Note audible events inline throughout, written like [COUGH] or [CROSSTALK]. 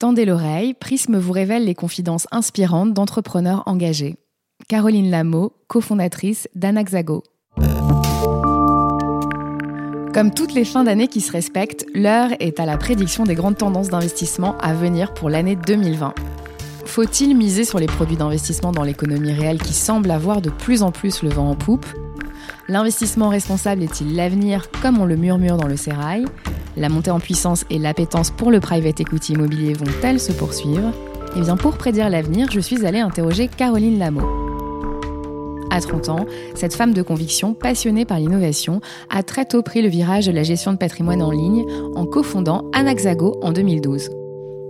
Tendez l'oreille, Prisme vous révèle les confidences inspirantes d'entrepreneurs engagés. Caroline Lameau, cofondatrice d'Anaxago. Comme toutes les fins d'année qui se respectent, l'heure est à la prédiction des grandes tendances d'investissement à venir pour l'année 2020. Faut-il miser sur les produits d'investissement dans l'économie réelle qui semble avoir de plus en plus le vent en poupe? L'investissement responsable est-il l'avenir comme on le murmure dans le sérail? La montée en puissance et l'appétence pour le private equity immobilier vont-elles se poursuivre? Eh bien pour prédire l'avenir, je suis allée interroger Caroline Lameau. À 30 ans, cette femme de conviction, passionnée par l'innovation, a très tôt pris le virage de la gestion de patrimoine en ligne en cofondant Anaxago en 2012.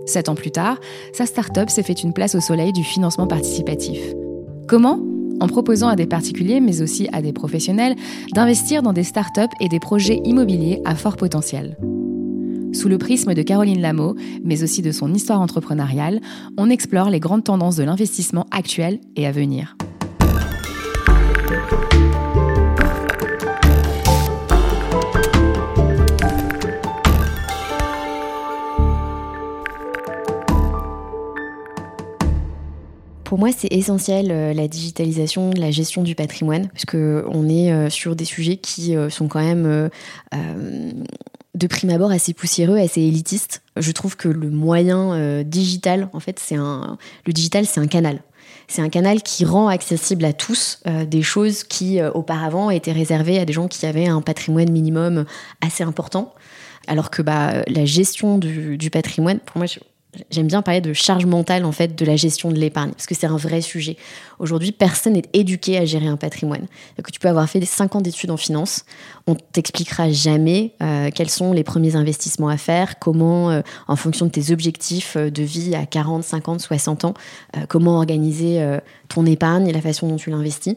Sept ans plus tard, sa start-up s'est fait une place au soleil du financement participatif. Comment? En proposant à des particuliers, mais aussi à des professionnels, d'investir dans des start-up et des projets immobiliers à fort potentiel. Sous le prisme de Caroline Lameau, mais aussi de son histoire entrepreneuriale, on explore les grandes tendances de l'investissement actuel et à venir. Pour moi, c'est essentiel euh, la digitalisation, la gestion du patrimoine, parce que on est euh, sur des sujets qui euh, sont quand même de prime abord assez poussiéreux, assez élitistes. Je trouve que le moyen digital, en fait, c'est un le digital, c'est un canal. C'est un canal qui rend accessible à tous des choses qui auparavant étaient réservées à des gens qui avaient un patrimoine minimum assez important. Alors que bah, la gestion du, du patrimoine, pour moi, J'aime bien parler de charge mentale en fait de la gestion de l'épargne parce que c'est un vrai sujet. Aujourd'hui, personne n'est éduqué à gérer un patrimoine. Que tu peux avoir fait 5 ans d'études en finance, on t'expliquera jamais euh, quels sont les premiers investissements à faire, comment, euh, en fonction de tes objectifs euh, de vie à 40, 50, 60 ans, comment organiser ton épargne et la façon dont tu l'investis.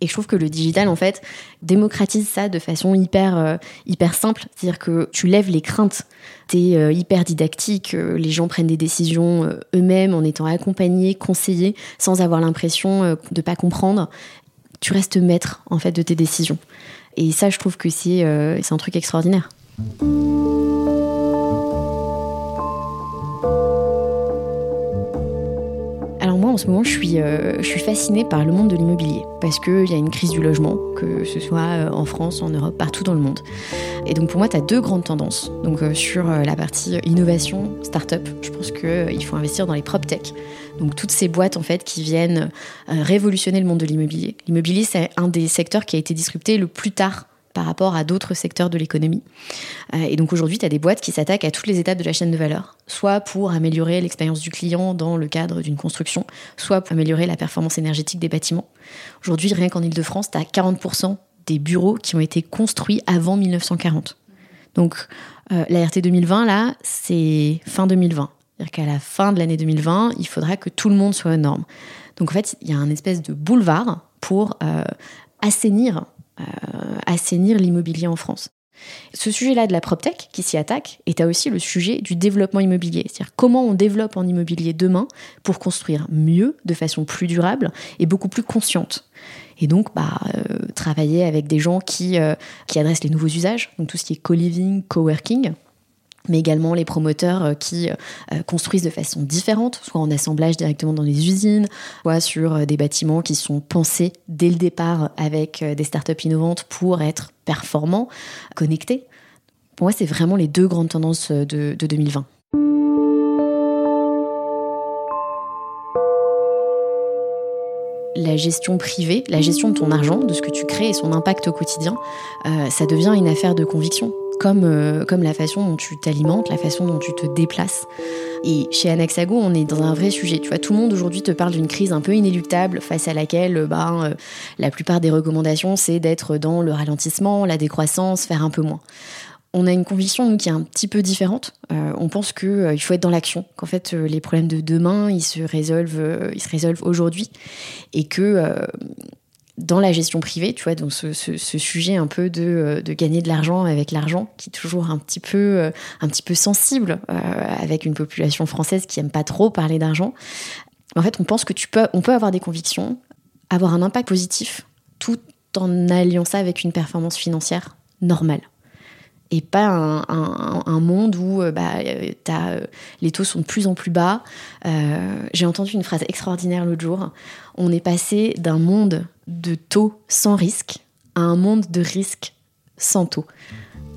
Et je trouve que le digital, en fait, démocratise ça de façon hyper, euh, hyper simple. C'est-à-dire que tu lèves les craintes. Tu es euh, hyper didactique. Euh, les gens prennent des décisions eux-mêmes en étant accompagnés, conseillés, sans avoir l'impression de pas comprendre. Tu restes maître, en fait, de tes décisions. Et ça, je trouve que c'est un truc extraordinaire. En ce moment, je suis, euh, je suis fascinée par le monde de l'immobilier parce qu'il y a une crise du logement, que ce soit euh, en France, en Europe, partout dans le monde. Et donc pour moi, tu as deux grandes tendances. Donc euh, sur la partie innovation, start-up, je pense qu'il faut investir dans les prop tech. Donc toutes ces boîtes en fait qui viennent révolutionner le monde de l'immobilier. L'immobilier, c'est un des secteurs qui a été disrupté le plus tard par rapport à d'autres secteurs de l'économie. Euh, et donc aujourd'hui, tu as des boîtes qui s'attaquent à toutes les étapes de la chaîne de valeur, soit pour améliorer l'expérience du client dans le cadre d'une construction, soit pour améliorer la performance énergétique des bâtiments. Aujourd'hui, rien qu'en Ile-de-France, tu as 40% des bureaux qui ont été construits avant 1940. Donc euh, la RT 2020, là, c'est fin 2020. C'est-à-dire qu'à la fin de l'année 2020, il faudra que tout le monde soit aux normes. Donc en fait, il y a un espèce de boulevard pour euh, assainir assainir l'immobilier en France. Ce sujet-là de la PropTech qui s'y attaque est aussi le sujet du développement immobilier, c'est-à-dire comment on développe en immobilier demain pour construire mieux, de façon plus durable et beaucoup plus consciente. Et donc, bah, euh, travailler avec des gens qui, euh, qui adressent les nouveaux usages, donc tout ce qui est co-living, co-working, mais également les promoteurs euh, qui euh, construisent de façon différente, soit en assemblage directement dans les usines, soit sur euh, des bâtiments qui sont pensés dès le départ avec des startups innovantes pour être performants, connectés. Pour moi, c'est vraiment les deux grandes tendances de, 2020. La gestion privée, la gestion de ton argent, de ce que tu crées et son impact au quotidien, ça devient une affaire de conviction comme, euh, comme la façon dont tu t'alimentes, la façon dont tu te déplaces. Et chez Anaxago, on est dans un vrai sujet. Tu vois, tout le monde aujourd'hui te parle d'une crise un peu inéluctable face à laquelle euh, la plupart des recommandations, c'est d'être dans le ralentissement, la décroissance, faire un peu moins. On a une conviction qui est un petit peu différente. Euh, on pense qu'il il faut être dans l'action, qu'en fait les problèmes de demain, ils se résolvent, résolvent aujourd'hui, et que dans la gestion privée, tu vois, donc ce, sujet un peu euh, de, gagner de l'argent avec l'argent, qui est toujours un petit peu, euh, un petit peu sensible euh, avec une population française qui aime pas trop parler d'argent. En fait, on pense que tu peux, on peut avoir des convictions, avoir un impact positif, tout en alliant ça avec une performance financière normale. Et pas un, monde où euh, bah, as, les taux sont de plus en plus bas. J'ai entendu une phrase extraordinaire l'autre jour. On est passé d'un monde de taux sans risque à un monde de risque sans taux.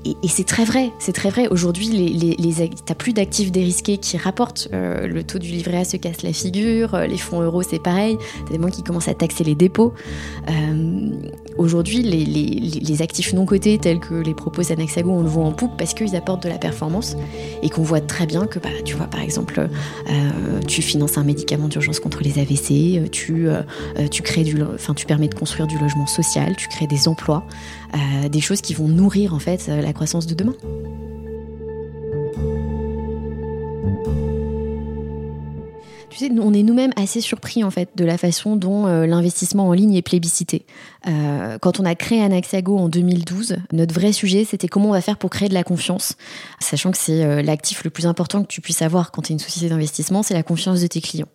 Et, c'est très vrai, c'est très vrai. Aujourd'hui, les, les, t'as plus d'actifs dérisqués qui rapportent. Euh, le taux du livret A se casse la figure. Euh, les fonds euros, c'est pareil. T'as des banques qui commencent à taxer les dépôts. Euh, aujourd'hui, les, actifs non cotés, tels que les propos Anaxago, on le voit en poupe parce qu'ils apportent de la performance et qu'on voit très bien que, bah, tu vois, par exemple, tu finances un médicament d'urgence contre les AVC, tu, tu du, enfin, tu permets de construire du logement social, tu crées des emplois, des choses qui vont nourrir en fait la croissance de demain. On est nous-mêmes assez surpris en fait de la façon dont euh, l'investissement en ligne est plébiscité. Euh, quand on a créé Anaxago en 2012, notre vrai sujet c'était comment on va faire pour créer de la confiance, sachant que c'est euh, l'actif le plus important que tu puisses avoir quand tu es une société d'investissement, c'est la confiance de tes clients.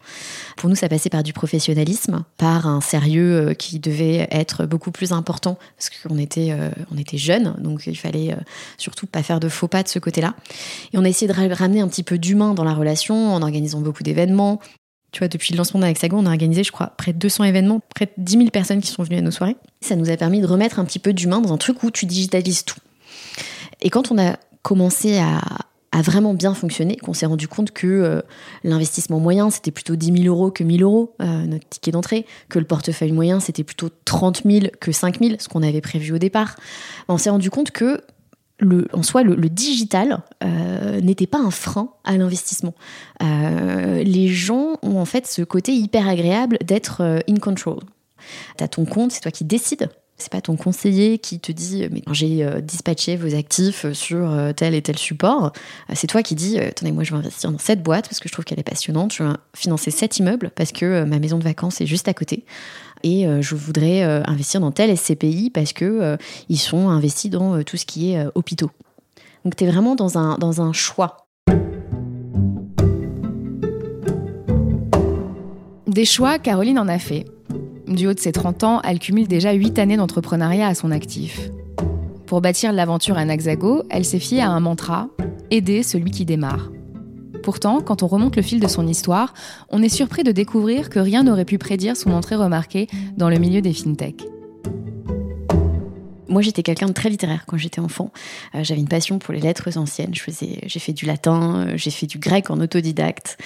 Pour nous, ça passait par du professionnalisme, par un sérieux qui devait être beaucoup plus important parce qu'on était on était jeunes, donc il fallait surtout pas faire de faux pas de ce côté-là. Et on a essayé de ramener un petit peu d'humain dans la relation en organisant beaucoup d'événements, depuis le lancement d'Anaxago, on a organisé, je crois, près de 200 événements, près de 10 000 personnes qui sont venues à nos soirées. Ça nous a permis de remettre un petit peu d'humain dans un truc où tu digitalises tout. Et quand on a commencé à, vraiment bien fonctionner, qu'on s'est rendu compte que euh, l'investissement moyen, c'était plutôt 10 000 euros que 1 000 euros, euh, notre ticket d'entrée, que le portefeuille moyen, c'était plutôt 30 000 que 5 000, ce qu'on avait prévu au départ, on s'est rendu compte que en soi, le, digital euh, n'était pas un frein à l'investissement. Euh, les gens ont en fait ce côté hyper agréable d'être euh, in control. Tu as ton compte, c'est toi qui décides. C'est pas ton conseiller qui te dit mais j'ai dispatché vos actifs sur tel et tel support. C'est toi qui dis attendez moi je vais investir dans cette boîte parce que je trouve qu'elle est passionnante. Je vais financer cet immeuble parce que ma maison de vacances est juste à côté et euh, je voudrais euh, investir dans tel SCPI parce que euh, ils sont investis dans tout ce qui est hôpitaux. Donc tu es vraiment dans un, dans un choix. Des choix, Caroline en a fait. Du haut de ses 30 ans, elle cumule déjà 8 années d'entrepreneuriat à son actif. Pour bâtir l'aventure à Naxago, elle s'est fiée à un mantra aider celui qui démarre. Pourtant, quand on remonte le fil de son histoire, on est surpris de découvrir que rien n'aurait pu prédire son entrée remarquée dans le milieu des fintech. Moi, j'étais quelqu'un de très littéraire quand j'étais enfant. Euh, j'avais une passion pour les lettres anciennes. j'ai fait du latin, euh, j'ai fait du grec en autodidacte.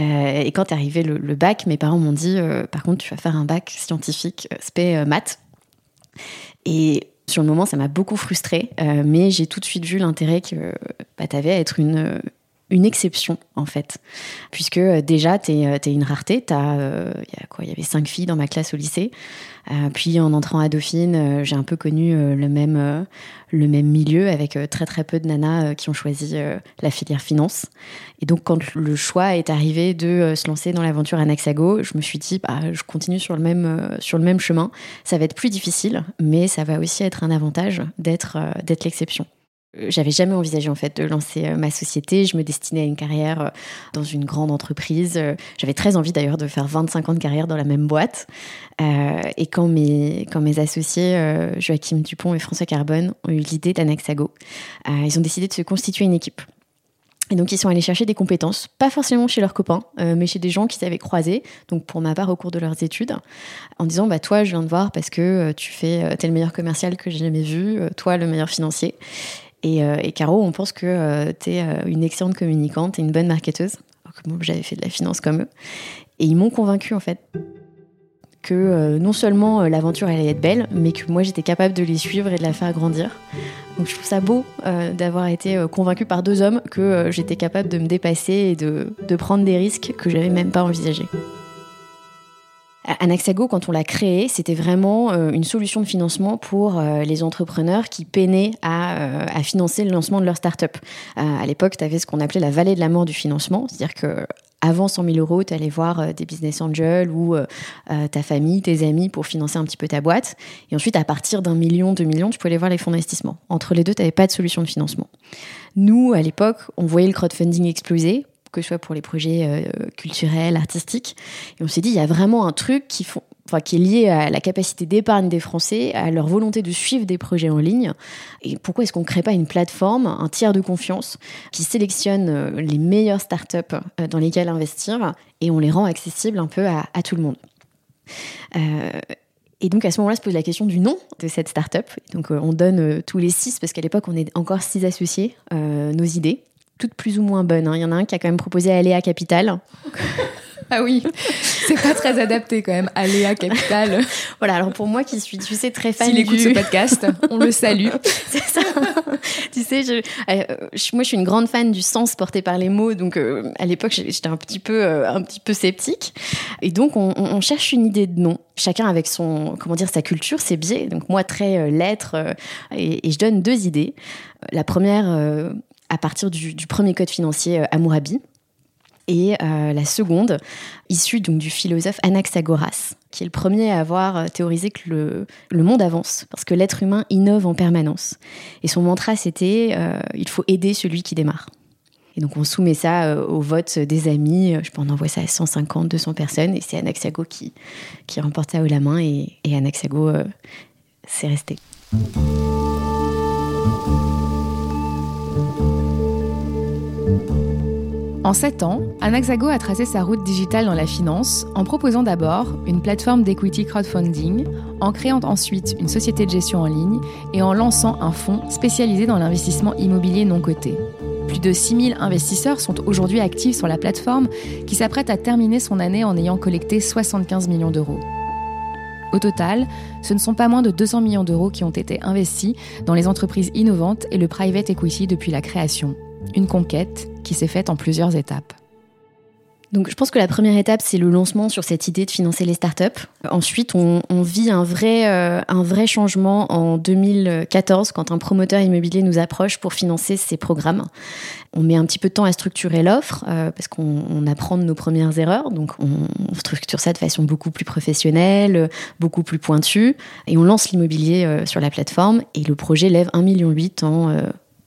Euh, et quand est arrivé le, bac, mes parents m'ont dit par contre, tu vas faire un bac scientifique, spé maths. Et sur le moment, ça m'a beaucoup frustrée, mais j'ai tout de suite vu l'intérêt que bah, tu avais à être une, une exception en fait, puisque euh, déjà tu es, euh, une rareté. Euh, il y a quoi y avait cinq filles dans ma classe au lycée. puis en entrant à Dauphine, j'ai un peu connu le même le même milieu avec très très peu de nanas qui ont choisi la filière finance. Et donc quand le choix est arrivé de se lancer dans l'aventure Anaxago, je me suis dit bah, je continue sur le même sur le même chemin. Ça va être plus difficile, mais ça va aussi être un avantage d'être d'être l'exception. Euh, j'avais jamais envisagé en fait de lancer euh, ma société. Je me destinais à une carrière euh, dans une grande entreprise. J'avais très envie d'ailleurs de faire 25 ans de carrière dans la même boîte. et quand mes, quand mes associés Joachim Dupont et François Carbone ont eu l'idée d'Anaxago, ils ont décidé de se constituer une équipe. Et donc ils sont allés chercher des compétences, pas forcément chez leurs copains, mais chez des gens qu'ils avaient croisés, donc pour ma part au cours de leurs études, en disant bah toi je viens de voir parce que tu fais tel meilleur commercial que j'ai jamais vu, toi le meilleur financier. Euh, et, Caro, on pense que euh, tu es euh, une excellente communicante et une bonne marketeuse. j'avais fait de la finance comme eux. Et ils m'ont convaincu en fait que non seulement l'aventure allait être belle, mais que moi j'étais capable de les suivre et de la faire grandir. Donc je trouve ça beau d'avoir été convaincue par deux hommes que j'étais capable de me dépasser et de, de prendre des risques que j'avais même pas envisagés. Anaxago, quand on l'a créé, c'était vraiment euh, une solution de financement pour euh, les entrepreneurs qui peinaient à, euh, à, financer le lancement de leur start-up. à l'époque, tu avais ce qu'on appelait la vallée de la mort du financement, c'est-à-dire que avant 100 000 euros, tu allais voir des business angels ou ta famille, tes amis pour financer un petit peu ta boîte. Et ensuite, à partir d'un million, deux millions, tu pouvais aller voir les fonds d'investissement. Entre les deux, tu n'avais pas de solution de financement. Nous, à l'époque, on voyait le crowdfunding exploser que ce soit pour les projets euh, culturels, artistiques. Et on s'est dit, il y a vraiment un truc qui est lié à la capacité d'épargne des Français, à leur volonté de suivre des projets en ligne. Et pourquoi est-ce qu'on ne crée pas une plateforme, un tiers de confiance, qui sélectionne euh, les meilleures startups euh, dans lesquelles investir et on les rend accessibles un peu à, tout le monde et donc à ce moment-là se pose la question du nom de cette startup. Donc on donne tous les six, parce qu'à l'époque on est encore six associés, nos idées, toutes plus ou moins bonnes. Hein. Il y en a un qui a quand même proposé Aléa Capital. Ah oui, c'est pas très adapté quand même, Aléa Capital. [LAUGHS] voilà, alors pour moi qui suis, tu sais, très fan S'il écoute ce podcast, on le salue. [LAUGHS] c'est ça. tu sais, euh, je, moi je suis une grande fan du sens porté par les mots, donc euh, à l'époque j'étais un petit peu, euh, un petit peu sceptique. Et donc on, cherche une idée de nom, chacun avec son, comment dire, sa culture, ses biais. Donc moi très lettre, et, je donne deux idées. La première, à partir du, premier code financier Amourabi, et euh, la seconde, issue donc du philosophe Anaxagoras, qui est le premier à avoir euh, théorisé que le, le monde avance, parce que l'être humain innove en permanence. Et son mantra, c'était euh, il faut aider celui qui démarre. Et donc on soumet ça au vote des amis, je pense on envoie ça à 150, 200 personnes, et c'est Anaxago qui, qui remporte ça haut la main, et, et Anaxago, c'est resté. En sept ans, Anaxago a tracé sa route digitale dans la finance en proposant d'abord une plateforme d'equity crowdfunding, en créant ensuite une société de gestion en ligne et en lançant un fonds spécialisé dans l'investissement immobilier non coté. Plus de 6000 investisseurs sont aujourd'hui actifs sur la plateforme qui s'apprête à terminer son année en ayant collecté 75 millions d'euros. Au total, ce ne sont pas moins de 200 millions d'euros qui ont été investis dans les entreprises innovantes et le private equity depuis la création. Une conquête s'est faite en plusieurs étapes. Donc je pense que la première étape, c'est le lancement sur cette idée de financer les startups. Ensuite, on, vit un vrai, euh, un vrai changement en 2014 quand un promoteur immobilier nous approche pour financer ses programmes. On met un petit peu de temps à structurer l'offre euh, parce qu'on apprend de nos premières erreurs. Donc on, structure ça de façon beaucoup plus professionnelle, beaucoup plus pointue. Et on lance l'immobilier euh, sur la plateforme et le projet lève 1,8 million en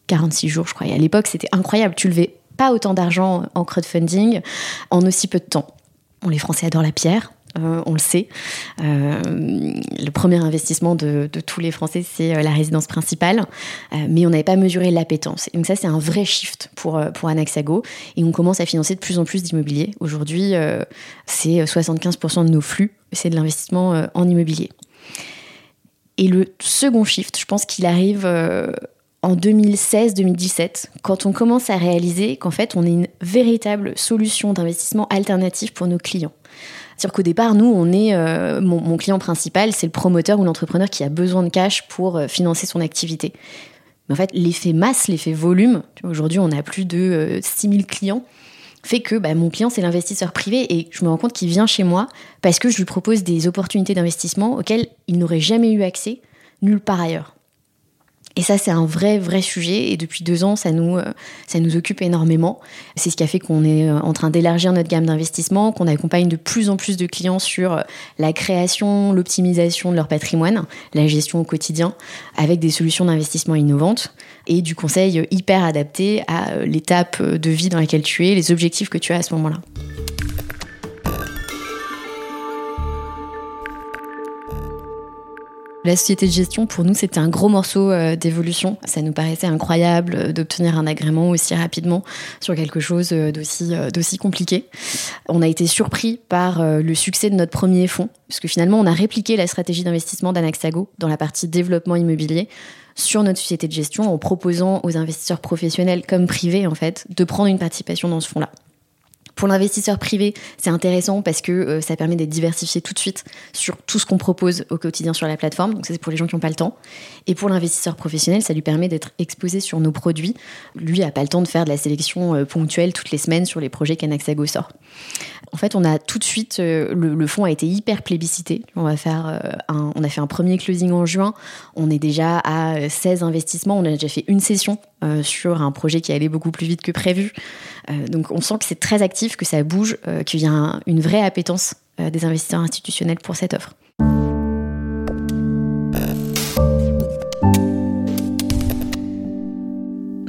46 jours, je crois. Et à l'époque, c'était incroyable. Tu levais pas autant d'argent en crowdfunding en aussi peu de temps. On les Français adorent la pierre. Euh, on le sait. Euh, le premier investissement de, tous les Français, c'est euh, la résidence principale, mais on n'avait pas mesuré l'appétence. Donc ça, c'est un vrai shift pour, pour Anaxago, et on commence à financer de plus en plus d'immobilier. Aujourd'hui, c'est 75% de nos flux, c'est de l'investissement en immobilier. Et le second shift, je pense qu'il arrive en 2016-2017, quand on commence à réaliser qu'en fait, on est une véritable solution d'investissement alternative pour nos clients. C'est-à-dire qu'au départ, nous, on est euh, mon, client principal, c'est le promoteur ou l'entrepreneur qui a besoin de cash pour euh, financer son activité. Mais en fait, l'effet masse, l'effet volume, aujourd'hui, on a plus de 6000 euh, clients, fait que bah, mon client, c'est l'investisseur privé et je me rends compte qu'il vient chez moi parce que je lui propose des opportunités d'investissement auxquelles il n'aurait jamais eu accès nulle part ailleurs. Et ça, c'est un vrai, vrai sujet. Et depuis deux ans, ça nous, euh, ça nous occupe énormément. C'est ce qui a fait qu'on est euh, en train d'élargir notre gamme d'investissement, qu'on accompagne de plus en plus de clients sur euh, la création, l'optimisation de leur patrimoine, la gestion au quotidien, avec des solutions d'investissement innovantes et du conseil hyper adapté à l'étape de vie dans laquelle tu es, les objectifs que tu as à ce moment-là. La société de gestion, pour nous, c'était un gros morceau euh, d'évolution. Ça nous paraissait incroyable euh, d'obtenir un agrément aussi rapidement sur quelque chose euh, d'aussi compliqué. On a été surpris par le succès de notre premier fonds, puisque finalement, on a répliqué la stratégie d'investissement d'Anaxago dans la partie développement immobilier sur notre société de gestion en proposant aux investisseurs professionnels comme privés, en fait, de prendre une participation dans ce fonds-là. Pour l'investisseur privé, c'est intéressant parce que euh, ça permet d'être diversifié tout de suite sur tout ce qu'on propose au quotidien sur la plateforme. Donc ça, c'est pour les gens qui n'ont pas le temps. Et pour l'investisseur professionnel, ça lui permet d'être exposé sur nos produits. Lui n'a pas le temps de faire de la sélection euh, ponctuelle toutes les semaines sur les projets qu'Anaxago sort. En fait, on a tout de suite, euh, le, fonds a été hyper plébiscité. Un, on a fait un premier closing en juin. On est déjà à 16 investissements. On a déjà fait une session sur un projet qui allait beaucoup plus vite que prévu. Euh, donc on sent que c'est très actif, que ça bouge, euh, qu'il y a une vraie appétence euh, des investisseurs institutionnels pour cette offre.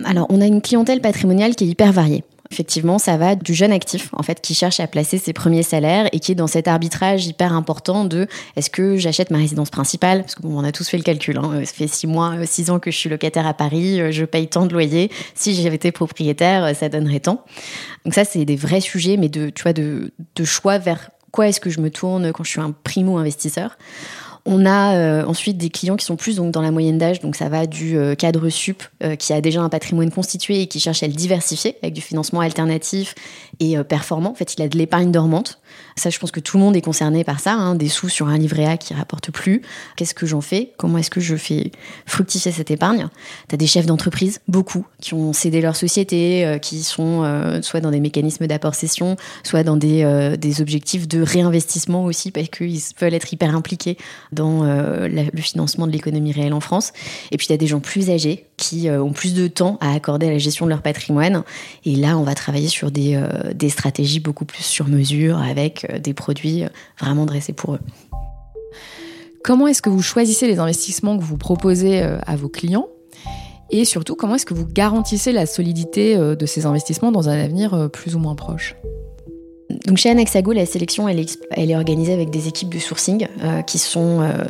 Alors, on a une clientèle patrimoniale qui est hyper variée. Effectivement, ça va du jeune actif, en fait, qui cherche à placer ses premiers salaires et qui est dans cet arbitrage hyper important de est-ce que j'achète ma résidence principale? Parce qu'on on a tous fait le calcul. Hein. Ça fait six mois, euh, six ans que je suis locataire à Paris, euh, je paye tant de loyer. Si j'avais été propriétaire, euh, ça donnerait tant. Donc ça, c'est des vrais sujets, mais de, tu vois, de, de choix vers quoi est-ce que je me tourne quand je suis un primo investisseur. On a euh, ensuite des clients qui sont plus donc dans la moyenne d'âge, donc ça va du euh, cadre sup euh, qui a déjà un patrimoine constitué et qui cherche à le diversifier avec du financement alternatif et performant. En fait, il a de l'épargne dormante. Ça, je pense que tout le monde est concerné par ça. Hein, des sous sur un livret A qui rapporte plus. Qu'est-ce que j'en fais? Comment est-ce que je fais fructifier cette épargne? Tu as des chefs d'entreprise, beaucoup, qui ont cédé leur société, qui sont soit dans des mécanismes d'apport-cession, soit dans des, des objectifs de réinvestissement aussi, parce qu'ils veulent être hyper impliqués dans euh, le financement de l'économie réelle en France. Et puis, il y a des gens plus âgés qui euh, ont plus de temps à accorder à la gestion de leur patrimoine. Et là, on va travailler sur des, euh, des stratégies beaucoup plus sur mesure, avec des produits vraiment dressés pour eux. Comment est-ce que vous choisissez les investissements que vous proposez à vos clients? Et surtout, comment est-ce que vous garantissez la solidité de ces investissements dans un avenir plus ou moins proche? Donc chez Anaxago, la sélection, elle est, organisée avec des équipes de sourcing euh, qui sont euh,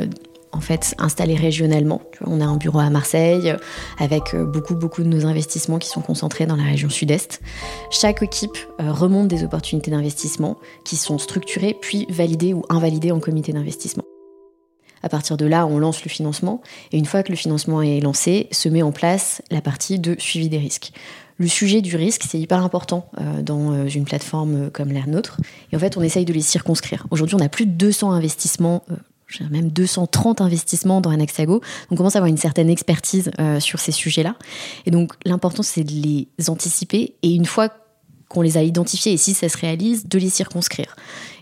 en fait installées régionalement. on a un bureau à Marseille euh, avec beaucoup beaucoup de nos investissements qui sont concentrés dans la région sud-est. Chaque équipe remonte des opportunités d'investissement qui sont structurées puis validées ou invalidées en comité d'investissement. À partir de là, on lance le financement et une fois que le financement est lancé, se met en place la partie de suivi des risques le sujet du risque, c'est hyper important euh, dans euh, une plateforme euh, comme la nôtre. Et en fait, on essaye de les circonscrire. Aujourd'hui, on a plus de 200 investissements. même 230 investissements dans Anaxago. On commence à avoir une certaine expertise sur ces sujets-là. Et donc, l'important, c'est de les anticiper. Et une fois qu'on les a identifiés, et si ça se réalise, de les circonscrire.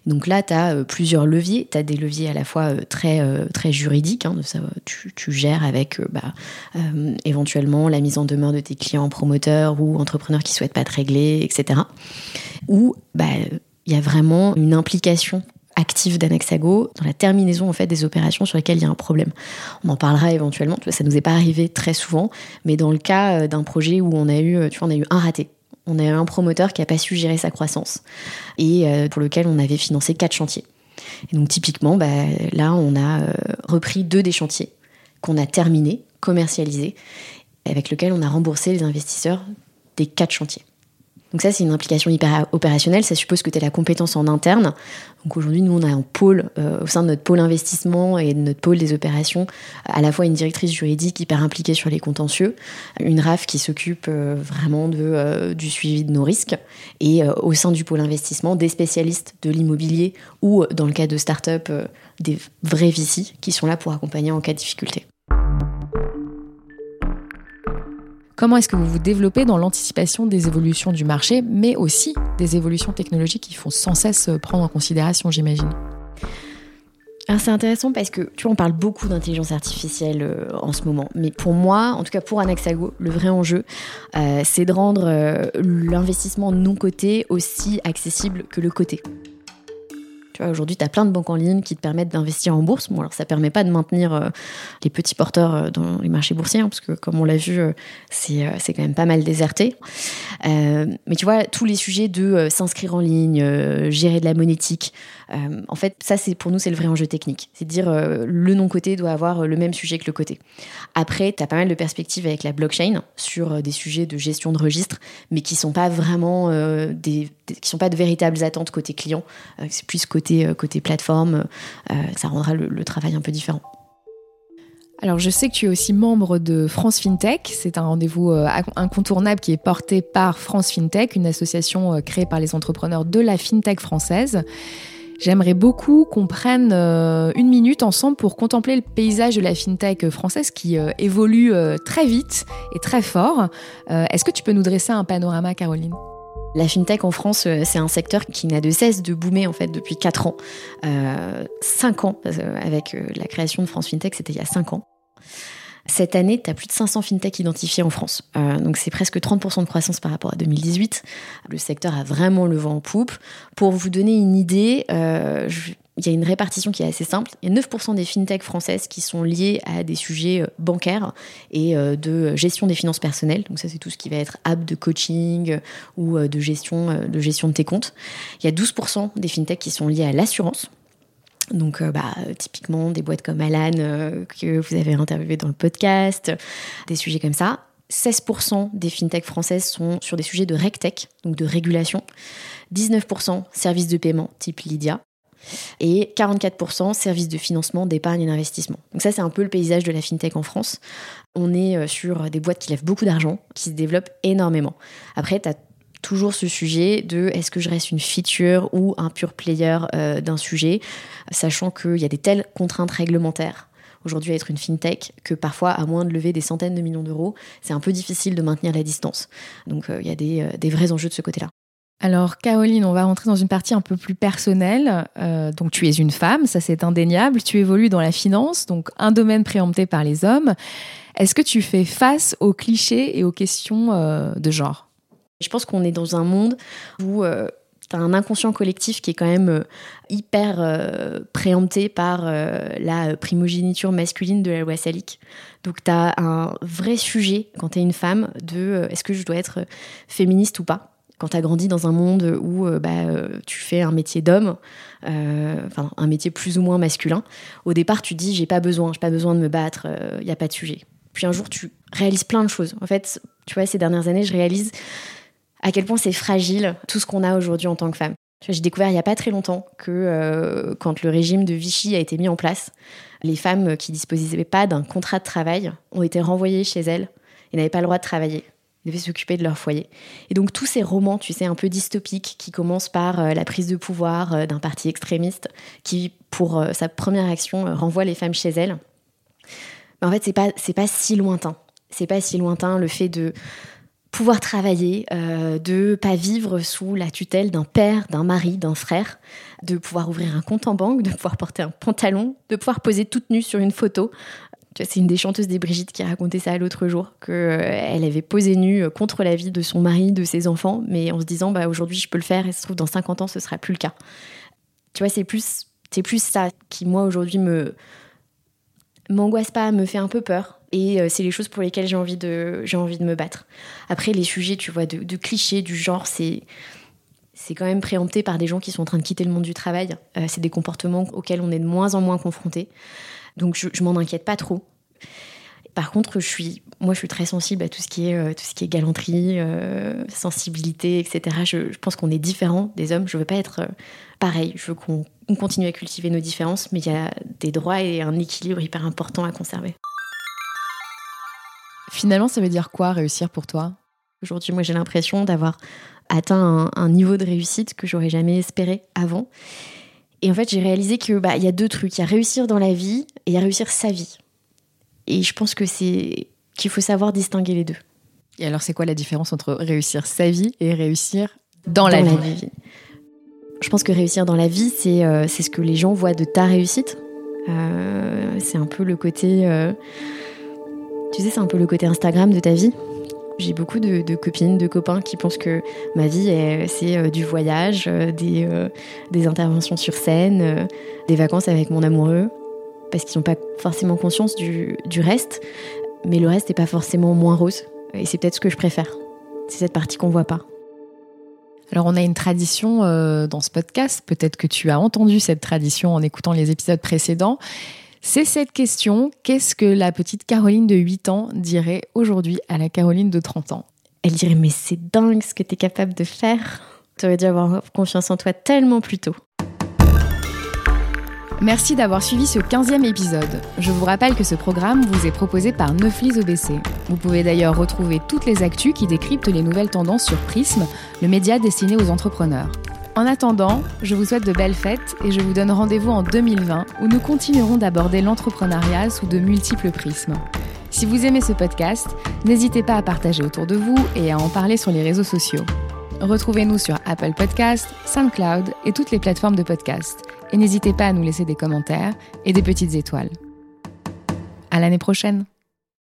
Donc là, tu as euh, plusieurs leviers. Tu as des leviers à la fois euh, très, euh, très juridiques. Hein, tu, gères avec bah, éventuellement la mise en demeure de tes clients promoteurs ou entrepreneurs qui souhaitent pas te régler, etc. Ou bah, il y a vraiment une implication active d'Anexago dans la terminaison en fait des opérations sur lesquelles il y a un problème. On en parlera éventuellement, ça nous est pas arrivé très souvent, mais dans le cas d'un projet où on a eu, tu vois, on a eu un raté, on a un promoteur qui n'a pas su gérer sa croissance et euh, pour lequel on avait financé quatre chantiers. Et donc typiquement, bah, là, on a euh, repris deux des chantiers qu'on a terminés, commercialisés, avec lesquels on a remboursé les investisseurs des quatre chantiers. Donc ça, c'est une implication hyper opérationnelle. Ça suppose que tu as la compétence en interne. Donc aujourd'hui, nous, on a un pôle, euh, au sein de notre pôle investissement et de notre pôle des opérations, à la fois une directrice juridique hyper impliquée sur les contentieux, une RAF qui s'occupe euh, vraiment de, euh, du suivi de nos risques, et au sein du pôle investissement, des spécialistes de l'immobilier ou, dans le cas de start-up, des vrais VC qui sont là pour accompagner en cas de difficulté. Comment est-ce que vous vous développez dans l'anticipation des évolutions du marché, mais aussi des évolutions technologiques qui font sans cesse prendre en considération, j'imagine? C'est intéressant parce que tu vois, on parle beaucoup d'intelligence artificielle euh, en ce moment, mais pour moi, en tout cas pour Anaxago, le vrai enjeu, euh, c'est de rendre euh, l'investissement non coté aussi accessible que le coté. Aujourd'hui, tu as plein de banques en ligne qui te permettent d'investir en bourse. Bon, alors ça permet pas de maintenir euh, les petits porteurs euh, dans les marchés boursiers, hein, parce que comme on l'a vu, euh, c'est, quand même pas mal déserté. mais tu vois, tous les sujets de s'inscrire en ligne, gérer de la monétique, en fait, ça, c'est pour nous, c'est le vrai enjeu technique. C'est de dire le non-côté doit avoir le même sujet que le côté. Après, tu as pas mal de perspectives avec la blockchain sur des sujets de gestion de registres, mais qui sont pas vraiment des, qui sont pas de véritables attentes côté client. c'est plus côté euh, côté, plateforme, euh, ça rendra le, travail un peu différent. Alors je sais que tu es aussi membre de France FinTech. C'est un rendez-vous euh, incontournable qui est porté par France FinTech, une association créée par les entrepreneurs de la FinTech française. J'aimerais beaucoup qu'on prenne une minute ensemble pour contempler le paysage de la FinTech française qui évolue très vite et très fort. Est-ce que tu peux nous dresser un panorama, Caroline? La fintech en France, euh, c'est un secteur qui n'a de cesse de boomer en fait depuis 4 ans. Euh, 5 ans, avec euh, la création de France FinTech, c'était il y a 5 ans. Cette année, tu as plus de 500 fintech identifiés en France. Euh, donc c'est presque 30% de croissance par rapport à 2018. Le secteur a vraiment le vent en poupe. Pour vous donner une idée, il y a une répartition qui est assez simple. Il y a 9% des fintechs françaises qui sont liées à des sujets euh, bancaires et euh, de gestion des finances personnelles. Donc ça, c'est tout ce qui va être app de coaching euh, ou de gestion, de gestion de tes comptes. Il y a 12% des fintechs qui sont liés à l'assurance. Donc, bah, typiquement, des boîtes comme Alan, que vous avez interviewé dans le podcast, des sujets comme ça. 16% des fintechs françaises sont sur des sujets de RegTech, donc de régulation. 19% services de paiement type Lydia et 44% services de financement, d'épargne et d'investissement. Donc ça, c'est un peu le paysage de la fintech en France. On est euh, sur des boîtes qui lèvent beaucoup d'argent, qui se développent énormément. Après, tu as toujours ce sujet de est-ce que je reste une feature ou un pur player euh, d'un sujet, sachant qu'il y a des telles contraintes réglementaires aujourd'hui à être une fintech que parfois, à moins de lever des centaines de millions d'euros, c'est un peu difficile de maintenir la distance. Donc euh, il y a des, des vrais enjeux de ce côté-là. Alors Caroline, on va rentrer dans une partie un peu plus personnelle. Euh, donc tu es une femme, ça c'est indéniable. Tu évolues dans la finance, donc un domaine préempté par les hommes. Est-ce que tu fais face aux clichés et aux questions euh, de genre? Je pense qu'on est dans un monde où euh, tu as un inconscient collectif qui est quand même hyper préempté par la primogéniture masculine de la loi salique. Donc tu as un vrai sujet quand tu es une femme de est-ce que je dois être féministe ou pas? Quand tu as grandi dans un monde où euh, bah, euh, tu fais un métier d'homme, euh, un métier plus ou moins masculin, au départ tu dis j'ai pas besoin, j'ai pas besoin de me battre, il n'y a pas de sujet. Puis un jour tu réalises plein de choses. En fait, tu vois, ces dernières années, je réalise à quel point c'est fragile tout ce qu'on a aujourd'hui en tant que femme. J'ai découvert il n'y a pas très longtemps que quand le régime de Vichy a été mis en place, les femmes qui disposaient pas d'un contrat de travail ont été renvoyées chez elles et n'avaient pas le droit de travailler. Ils devaient s'occuper de leur foyer. Et donc tous ces romans, tu sais, un peu dystopiques, qui commencent par euh, la prise de pouvoir euh, d'un parti extrémiste, qui, pour euh, sa première action, renvoie les femmes chez elles. Mais en fait, c'est pas, c'est pas si lointain. C'est pas si lointain le fait de pouvoir travailler, de pas vivre sous la tutelle d'un père, d'un mari, d'un frère, de pouvoir ouvrir un compte en banque, de pouvoir porter un pantalon, de pouvoir poser toute nue sur une photo, c'est une des chanteuses des Brigitte qui a raconté ça l'autre jour, qu'elle euh, avait posé nue euh, contre la vie de son mari, de ses enfants, mais en se disant bah, aujourd'hui je peux le faire et se trouve dans 50 ans ce sera plus le cas. Tu vois, c'est plus, c'est plus ça qui, moi, aujourd'hui, me m'angoisse pas, me fait un peu peur. Et euh, c'est les choses pour lesquelles j'ai envie, de, envie de me battre. Après, les sujets, tu vois, de, clichés du genre, c'est c'est quand même préempté par des gens qui sont en train de quitter le monde du travail. c'est des comportements auxquels on est de moins en moins confronté. Donc je, m'en inquiète pas trop. Par contre, je suis, moi, je suis très sensible à tout ce qui est, euh, tout ce qui est galanterie, euh, sensibilité, etc. Je, pense qu'on est différents des hommes. Je veux pas être euh, pareil. Je veux qu'on continue à cultiver nos différences, mais il y a des droits et un équilibre hyper important à conserver. Finalement, ça veut dire quoi réussir pour toi? Aujourd'hui, moi, j'ai l'impression d'avoir atteint un, un, niveau de réussite que j'aurais jamais espéré avant. Et en fait, j'ai réalisé que bah il y a deux trucs, il y a réussir dans la vie et il y a réussir sa vie. Et je pense que c'est qu'il faut savoir distinguer les deux. Et alors, c'est quoi la différence entre réussir sa vie et réussir dans, la, vie. Je pense que réussir dans la vie, c'est euh, ce que les gens voient de ta réussite. Euh, c'est un peu le côté, euh, tu sais, c'est un peu le côté Instagram de ta vie. J'ai beaucoup de, copines, de copains qui pensent que ma vie, c'est euh, du voyage, euh, des, euh, des, interventions sur scène, des vacances avec mon amoureux, parce qu'ils n'ont pas forcément conscience du, du, reste. Mais le reste n'est pas forcément moins rose. Et c'est peut-être ce que je préfère. C'est cette partie qu'on voit pas. Alors on a une tradition dans ce podcast, peut-être que tu as entendu cette tradition en écoutant les épisodes précédents. C'est cette question, qu'est-ce que la petite Caroline de 8 ans dirait aujourd'hui à la Caroline de 30 ans? Elle dirait mais c'est dingue ce que tu es capable de faire. Tu aurais dû avoir confiance en toi tellement plus tôt. Merci d'avoir suivi ce 15e épisode. Je vous rappelle que ce programme vous est proposé par Neuflis OBC. Vous pouvez d'ailleurs retrouver toutes les actus qui décryptent les nouvelles tendances sur Prism, le média destiné aux entrepreneurs. En attendant, je vous souhaite de belles fêtes et je vous donne rendez-vous en 2020 où nous continuerons d'aborder l'entrepreneuriat sous de multiples prismes. Si vous aimez ce podcast, n'hésitez pas à partager autour de vous et à en parler sur les réseaux sociaux. Retrouvez-nous sur Apple Podcast, SoundCloud et toutes les plateformes de podcast. Et n'hésitez pas à nous laisser des commentaires et des petites étoiles. À l'année prochaine!